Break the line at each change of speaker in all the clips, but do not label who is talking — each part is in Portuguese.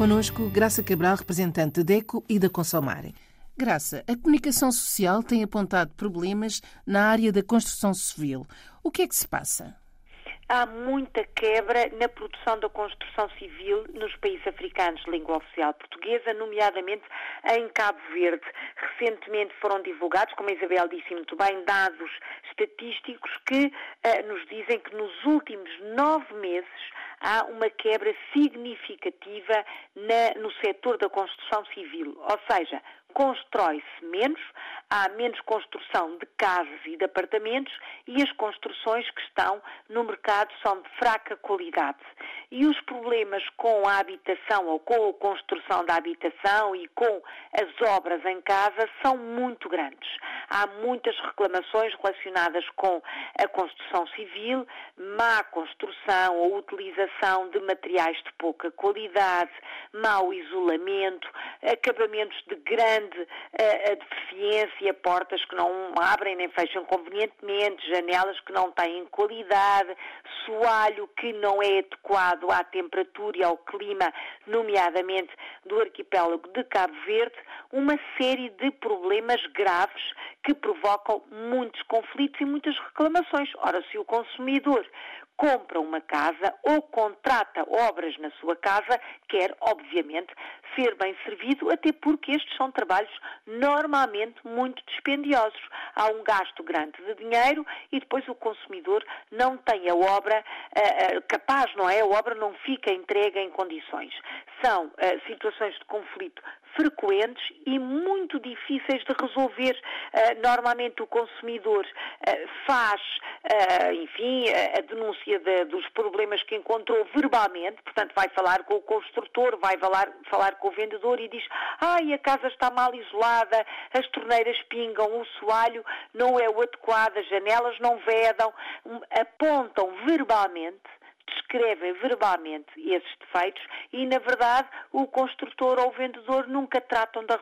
Conosco, Graça Cabral, representante da DECO e da Consomarem. Graça, a comunicação social tem apontado problemas na área da construção civil. O que é que se passa?
Há muita quebra na produção da construção civil nos países africanos de língua oficial portuguesa, nomeadamente em Cabo Verde. Recentemente foram divulgados, como a Isabel disse muito bem, dados estatísticos que uh, nos dizem que nos últimos nove meses há uma quebra significativa na, no setor da construção civil. Ou seja, constrói-se menos, há menos construção de casas e de apartamentos e as construções que estão no mercado são de fraca qualidade. E os problemas com a habitação ou com a construção da habitação e com as obras em casa são muito grandes. Há muitas reclamações relacionadas com a construção civil, má construção ou utilização de materiais de pouca qualidade, mau isolamento, acabamentos de grande grande a, a deficiência, portas que não abrem nem fecham convenientemente, janelas que não têm qualidade, soalho que não é adequado à temperatura e ao clima, nomeadamente do arquipélago de Cabo Verde, uma série de problemas graves que provocam muitos conflitos e muitas reclamações. Ora, se o consumidor compra uma casa ou contrata obras na sua casa, quer, obviamente, ser bem servido, até porque estes são trabalhos normalmente muito dispendiosos. Há um gasto grande de dinheiro e depois o consumidor não tem a obra uh, capaz, não é? A obra não fica entregue em condições. São uh, situações de conflito frequentes e muito difíceis de resolver. Uh, normalmente o consumidor uh, faz, uh, enfim, a denúncia de, dos problemas que encontrou verbalmente, portanto vai falar com o construtor, vai falar, falar com o vendedor e diz ai, a casa está mal isolada, as torneiras pingam, o soalho não é o adequado, as janelas não vedam, apontam verbalmente descrevem verbalmente esses defeitos e, na verdade, o construtor ou o vendedor nunca tratam da,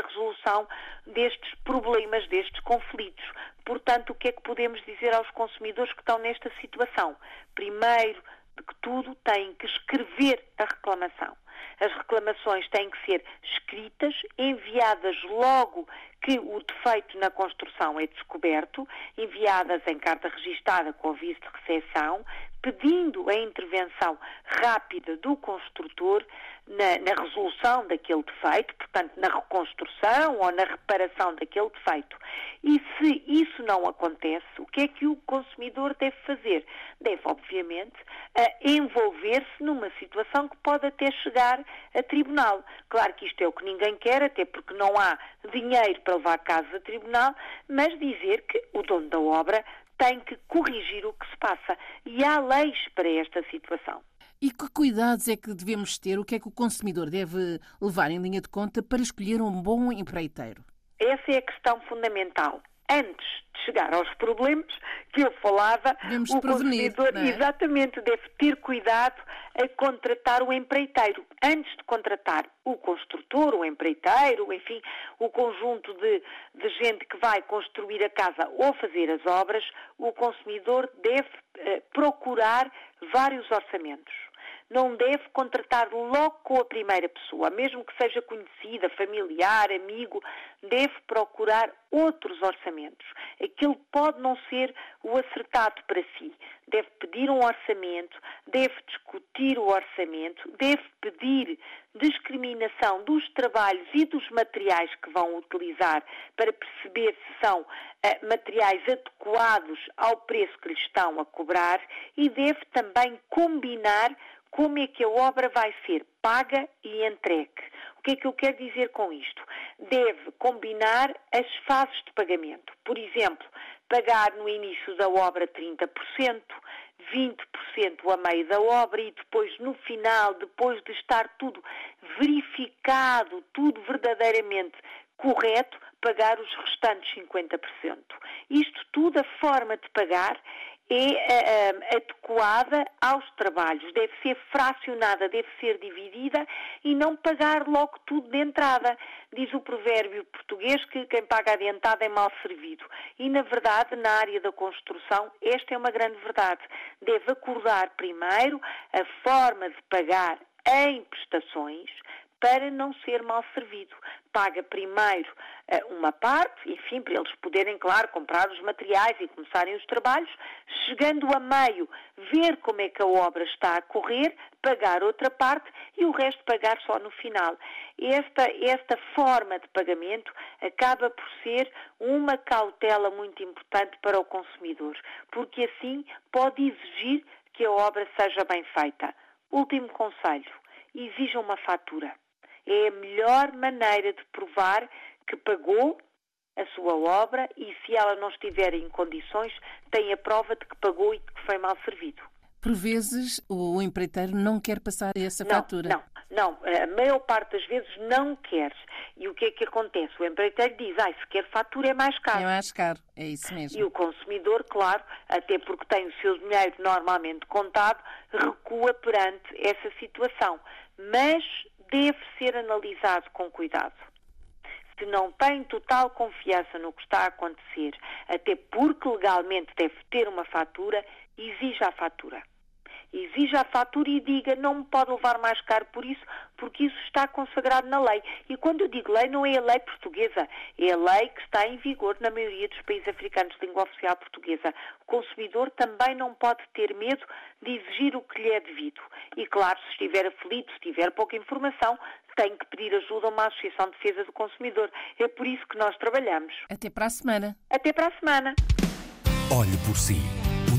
resolução destes problemas, destes conflitos. Portanto, o que é que podemos dizer aos consumidores que estão nesta situação? Primeiro de que tudo, têm que escrever a reclamação. As reclamações têm que ser escritas, enviadas logo que o defeito na construção é descoberto, enviadas em carta registada com aviso de recepção, pedindo a intervenção rápida do construtor na, na, resolução daquele defeito, portanto, na reconstrução ou na reparação daquele defeito. E se isso não acontece, o que é que o consumidor deve fazer? Deve, obviamente, envolver-se numa situação que pode até chegar a tribunal. Claro que isto é o que ninguém quer, até porque não há dinheiro para levar casos a tribunal, mas dizer que o dono da obra tem que corrigir o que se passa. E há leis para esta situação.
E que cuidados é que devemos ter? O que é que o consumidor deve levar em linha de conta para escolher um bom empreiteiro?
Essa é a questão fundamental. Antes de chegar aos problemas que eu falava,
Devemos
o consumidor
é?
exatamente deve ter cuidado a contratar o empreiteiro. Antes de contratar o construtor, o empreiteiro, enfim, o conjunto de, de gente que vai construir a casa ou fazer as obras, o consumidor deve eh, procurar vários orçamentos não deve contratar logo com a primeira pessoa, mesmo que seja conhecida, familiar, amigo, deve procurar outros orçamentos. Aquele pode não ser o acertado para si. Deve pedir um orçamento, deve discutir o orçamento, deve pedir discriminação dos trabalhos e dos materiais que vão utilizar para perceber se são uh, materiais adequados ao preço que lhe estão a cobrar e deve também combinar como é que a obra vai ser paga e entregue. O que é que eu quero dizer com isto? Deve combinar as fases de pagamento. Por exemplo, pagar no início da obra 30%, 20% a meio da obra e depois, no final, depois de estar tudo verificado, tudo verdadeiramente correto, pagar os restantes 50%. Isto tudo, a forma de pagar é uh, adequada aos trabalhos, deve ser fracionada, deve ser dividida e não pagar logo tudo de entrada. Diz o provérbio português que quem paga adiantado é mal servido. E, na verdade, na área da construção, esta é uma grande verdade. Deve acordar primeiro a forma de pagar em prestações para não ser mal servido. Paga primeiro uh, uma parte, enfim, para eles poderem, claro, comprar os materiais e começarem os trabalhos. Chegando a meio, ver como é que a obra está a correr, pagar outra parte e o resto pagar só no final. Esta, esta forma de pagamento acaba por ser uma cautela muito importante para o consumidor, porque assim pode exigir que a obra seja bem feita. Último conselho: exija uma fatura é a melhor maneira de provar que pagou a sua obra e se ela não estiver em condições, tem a prova de que pagou e de que foi mal servido.
Por vezes o empreiteiro não quer passar essa
não,
fatura.
Não, não, a maior parte das vezes não quer. E o que é que acontece? O empreiteiro diz, ah, se quer fatura é mais caro.
É mais caro, é isso mesmo.
E o consumidor, claro, até porque tem o seu dinheiro normalmente contado, recua perante essa situação. Mas deve ser analisado com cuidado. Se não tem total confiança no que está a acontecer, até porque legalmente deve ter uma fatura, exija a fatura exija a fatura e diga não me pode levar mais caro por isso, porque isso está consagrado na lei. E quando eu digo lei, não é a lei portuguesa, é a lei que está em vigor na maioria dos países africanos de língua oficial portuguesa. O consumidor também não pode ter medo de exigir o que lhe é devido. E claro, se estiver aflito, se tiver pouca informação, tem que pedir ajuda a uma Associação de Defesa do Consumidor. É por isso que nós trabalhamos.
Até para a semana.
Até para a semana.
Olhe por si